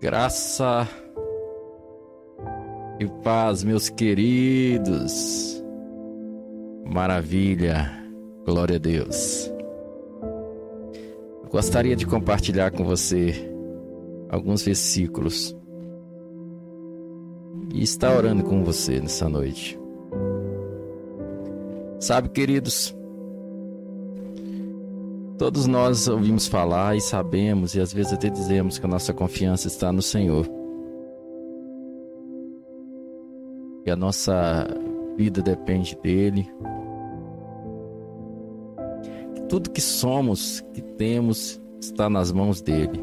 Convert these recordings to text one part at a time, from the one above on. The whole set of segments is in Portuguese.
Graça e paz, meus queridos. Maravilha, glória a Deus. Gostaria de compartilhar com você alguns versículos e estar orando com você nessa noite. Sabe, queridos, Todos nós ouvimos falar e sabemos, e às vezes até dizemos que a nossa confiança está no Senhor. Que a nossa vida depende dEle. Tudo que somos, que temos, está nas mãos dEle.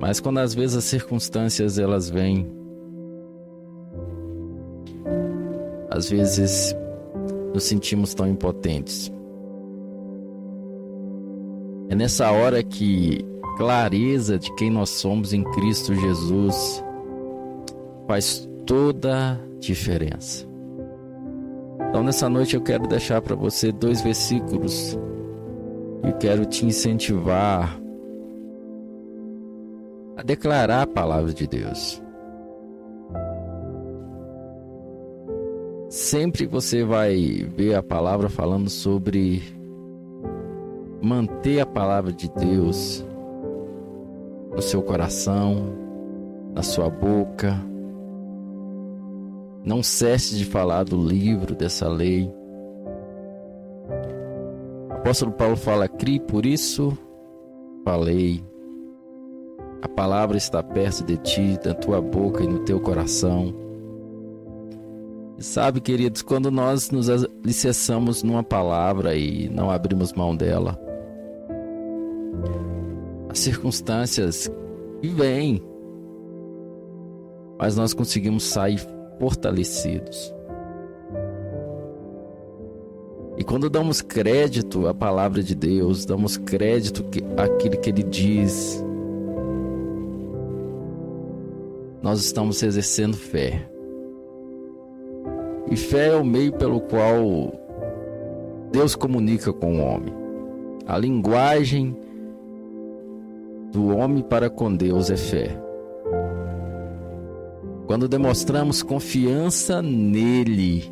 Mas quando às vezes as circunstâncias elas vêm, às vezes nos sentimos tão impotentes. É nessa hora que clareza de quem nós somos em Cristo Jesus faz toda a diferença. Então, nessa noite, eu quero deixar para você dois versículos e quero te incentivar a declarar a palavra de Deus. Sempre você vai ver a palavra falando sobre manter a palavra de Deus no seu coração, na sua boca. Não cesse de falar do livro dessa lei. O apóstolo Paulo fala: crie, por isso falei. A palavra está perto de ti, na tua boca e no teu coração. Sabe, queridos, quando nós nos alicerçamos numa palavra e não abrimos mão dela, as circunstâncias vêm, mas nós conseguimos sair fortalecidos. E quando damos crédito à palavra de Deus, damos crédito àquilo que Ele diz, nós estamos exercendo fé. E fé é o meio pelo qual Deus comunica com o homem. A linguagem do homem para com Deus é fé. Quando demonstramos confiança nele,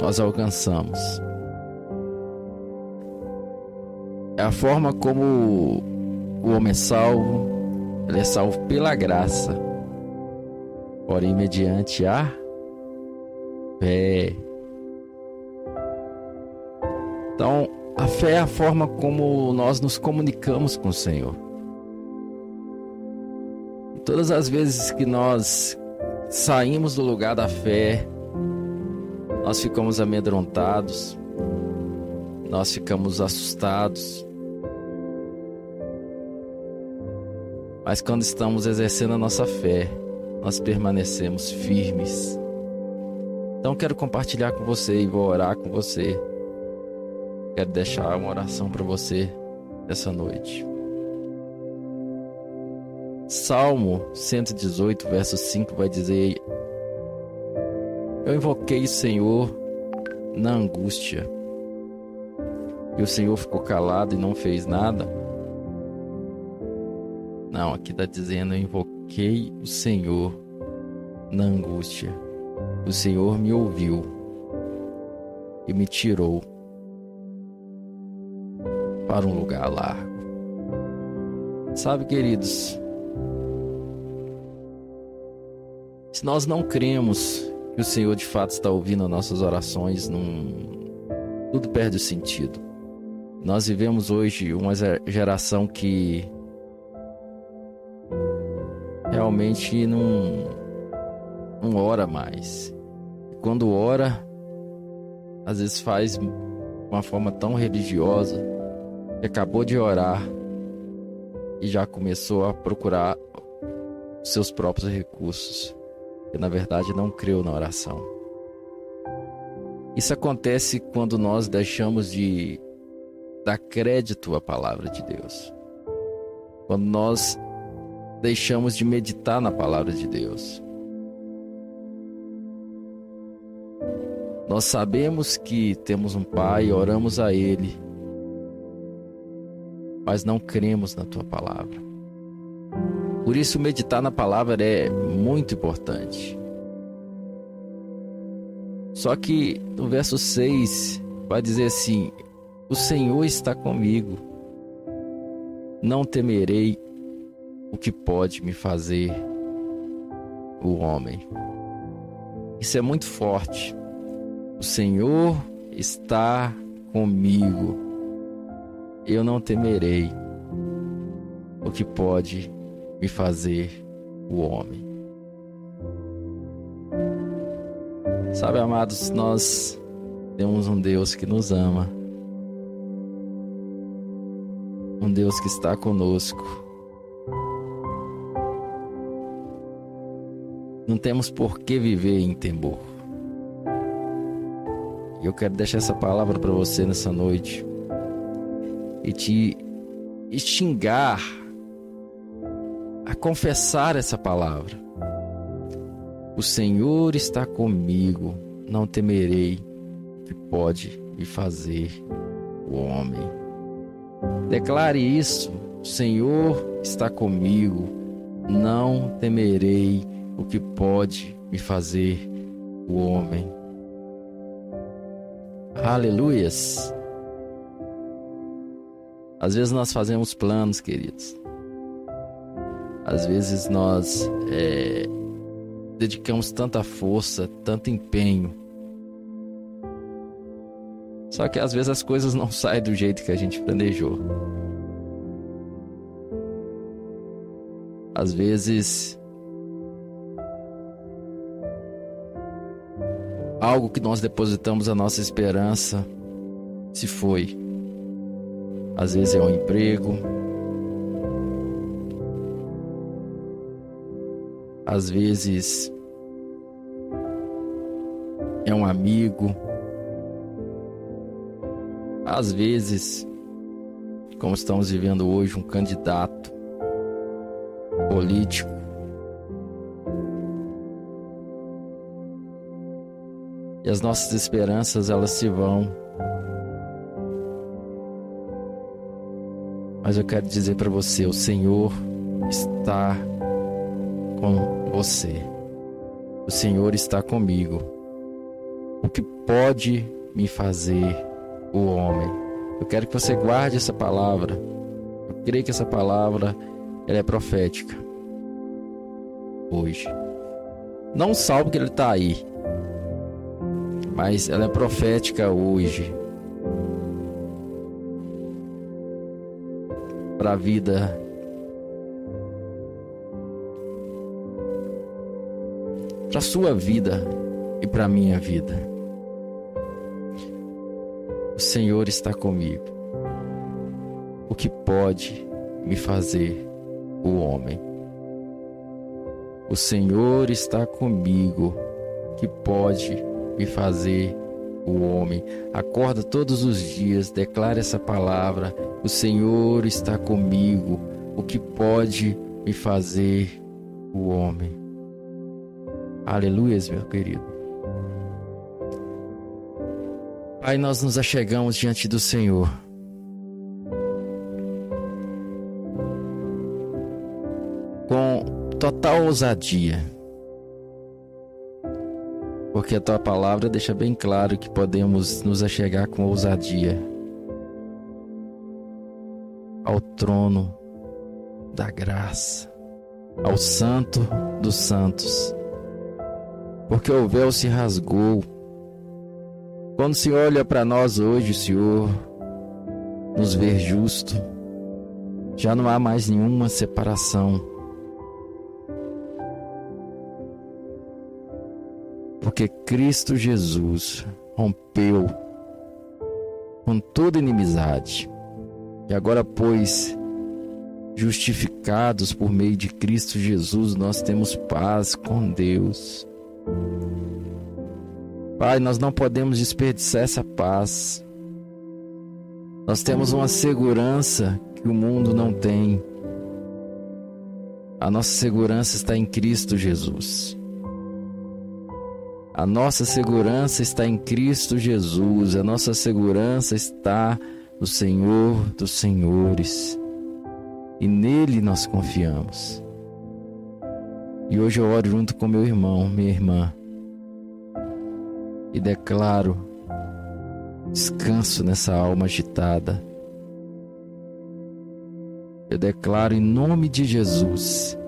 nós alcançamos. É a forma como o homem é salvo, ele é salvo pela graça porém mediante a fé. Então, a fé é a forma como nós nos comunicamos com o Senhor. Todas as vezes que nós saímos do lugar da fé, nós ficamos amedrontados, nós ficamos assustados. Mas quando estamos exercendo a nossa fé, nós permanecemos firmes. Então quero compartilhar com você e vou orar com você. Quero deixar uma oração para você essa noite. Salmo 118, verso 5 vai dizer: Eu invoquei o Senhor na angústia. E o Senhor ficou calado e não fez nada. Não, aqui está dizendo: Eu invoquei invoquei o Senhor na angústia. O Senhor me ouviu e me tirou para um lugar largo. Sabe, queridos, se nós não cremos que o Senhor de fato está ouvindo as nossas orações, não... tudo perde o sentido. Nós vivemos hoje uma geração que realmente não, não ora mais. Quando ora, às vezes faz de uma forma tão religiosa que acabou de orar e já começou a procurar seus próprios recursos, que na verdade não creu na oração. Isso acontece quando nós deixamos de dar crédito à palavra de Deus. Quando nós deixamos de meditar na palavra de Deus. Nós sabemos que temos um Pai, oramos a Ele, mas não cremos na tua palavra. Por isso, meditar na palavra é muito importante. Só que no verso 6 vai dizer assim: O Senhor está comigo, não temerei o que pode me fazer o homem. Isso é muito forte. O Senhor está comigo. Eu não temerei o que pode me fazer o homem. Sabe, amados, nós temos um Deus que nos ama. Um Deus que está conosco. Não temos por que viver em temor. Eu quero deixar essa palavra para você nessa noite e te extingar a confessar essa palavra. O Senhor está comigo, não temerei que pode me fazer o homem. Declare isso: o Senhor está comigo, não temerei o que pode me fazer o homem. Aleluias. Às vezes nós fazemos planos, queridos. Às vezes nós é, dedicamos tanta força, tanto empenho. Só que às vezes as coisas não saem do jeito que a gente planejou. Às vezes algo que nós depositamos a nossa esperança se foi. Às vezes é um emprego, às vezes é um amigo, às vezes, como estamos vivendo hoje, um candidato político. E as nossas esperanças elas se vão. Mas eu quero dizer para você, o Senhor está com você. O Senhor está comigo. O que pode me fazer o homem? Eu quero que você guarde essa palavra. Eu creio que essa palavra ela é profética. Hoje. Não salvo que ele está aí. Mas ela é profética hoje. Para a vida para sua vida e para minha vida. O Senhor está comigo. O que pode me fazer o homem? O Senhor está comigo. Que pode me fazer o homem. Acorda todos os dias, declara essa palavra: O Senhor está comigo. O que pode me fazer o homem? Aleluias, meu querido. Pai, nós nos achegamos diante do Senhor. Com total ousadia. Porque a tua palavra deixa bem claro que podemos nos achegar com ousadia ao trono da graça, ao Santo dos Santos porque o véu se rasgou. Quando se olha para nós hoje, Senhor, nos ver justo, já não há mais nenhuma separação. Porque Cristo Jesus rompeu com toda inimizade. E agora, pois, justificados por meio de Cristo Jesus, nós temos paz com Deus. Pai, nós não podemos desperdiçar essa paz. Nós temos uma segurança que o mundo não tem. A nossa segurança está em Cristo Jesus. A nossa segurança está em Cristo Jesus. A nossa segurança está do Senhor dos Senhores e nele nós confiamos. E hoje eu oro junto com meu irmão, minha irmã, e declaro descanso nessa alma agitada. Eu declaro em nome de Jesus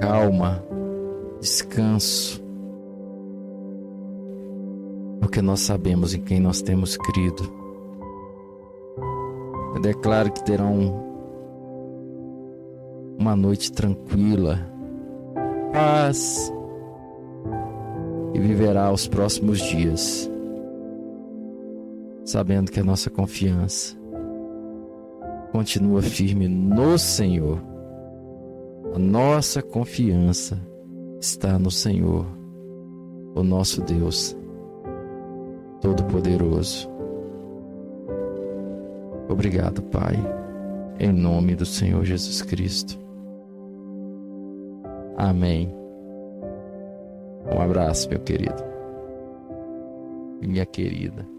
calma, descanso, porque nós sabemos em quem nós temos crido. Eu declaro que terão uma noite tranquila, paz e viverá os próximos dias, sabendo que a nossa confiança continua firme no Senhor. A nossa confiança está no Senhor, o nosso Deus Todo-Poderoso. Obrigado, Pai, em nome do Senhor Jesus Cristo. Amém. Um abraço, meu querido. Minha querida.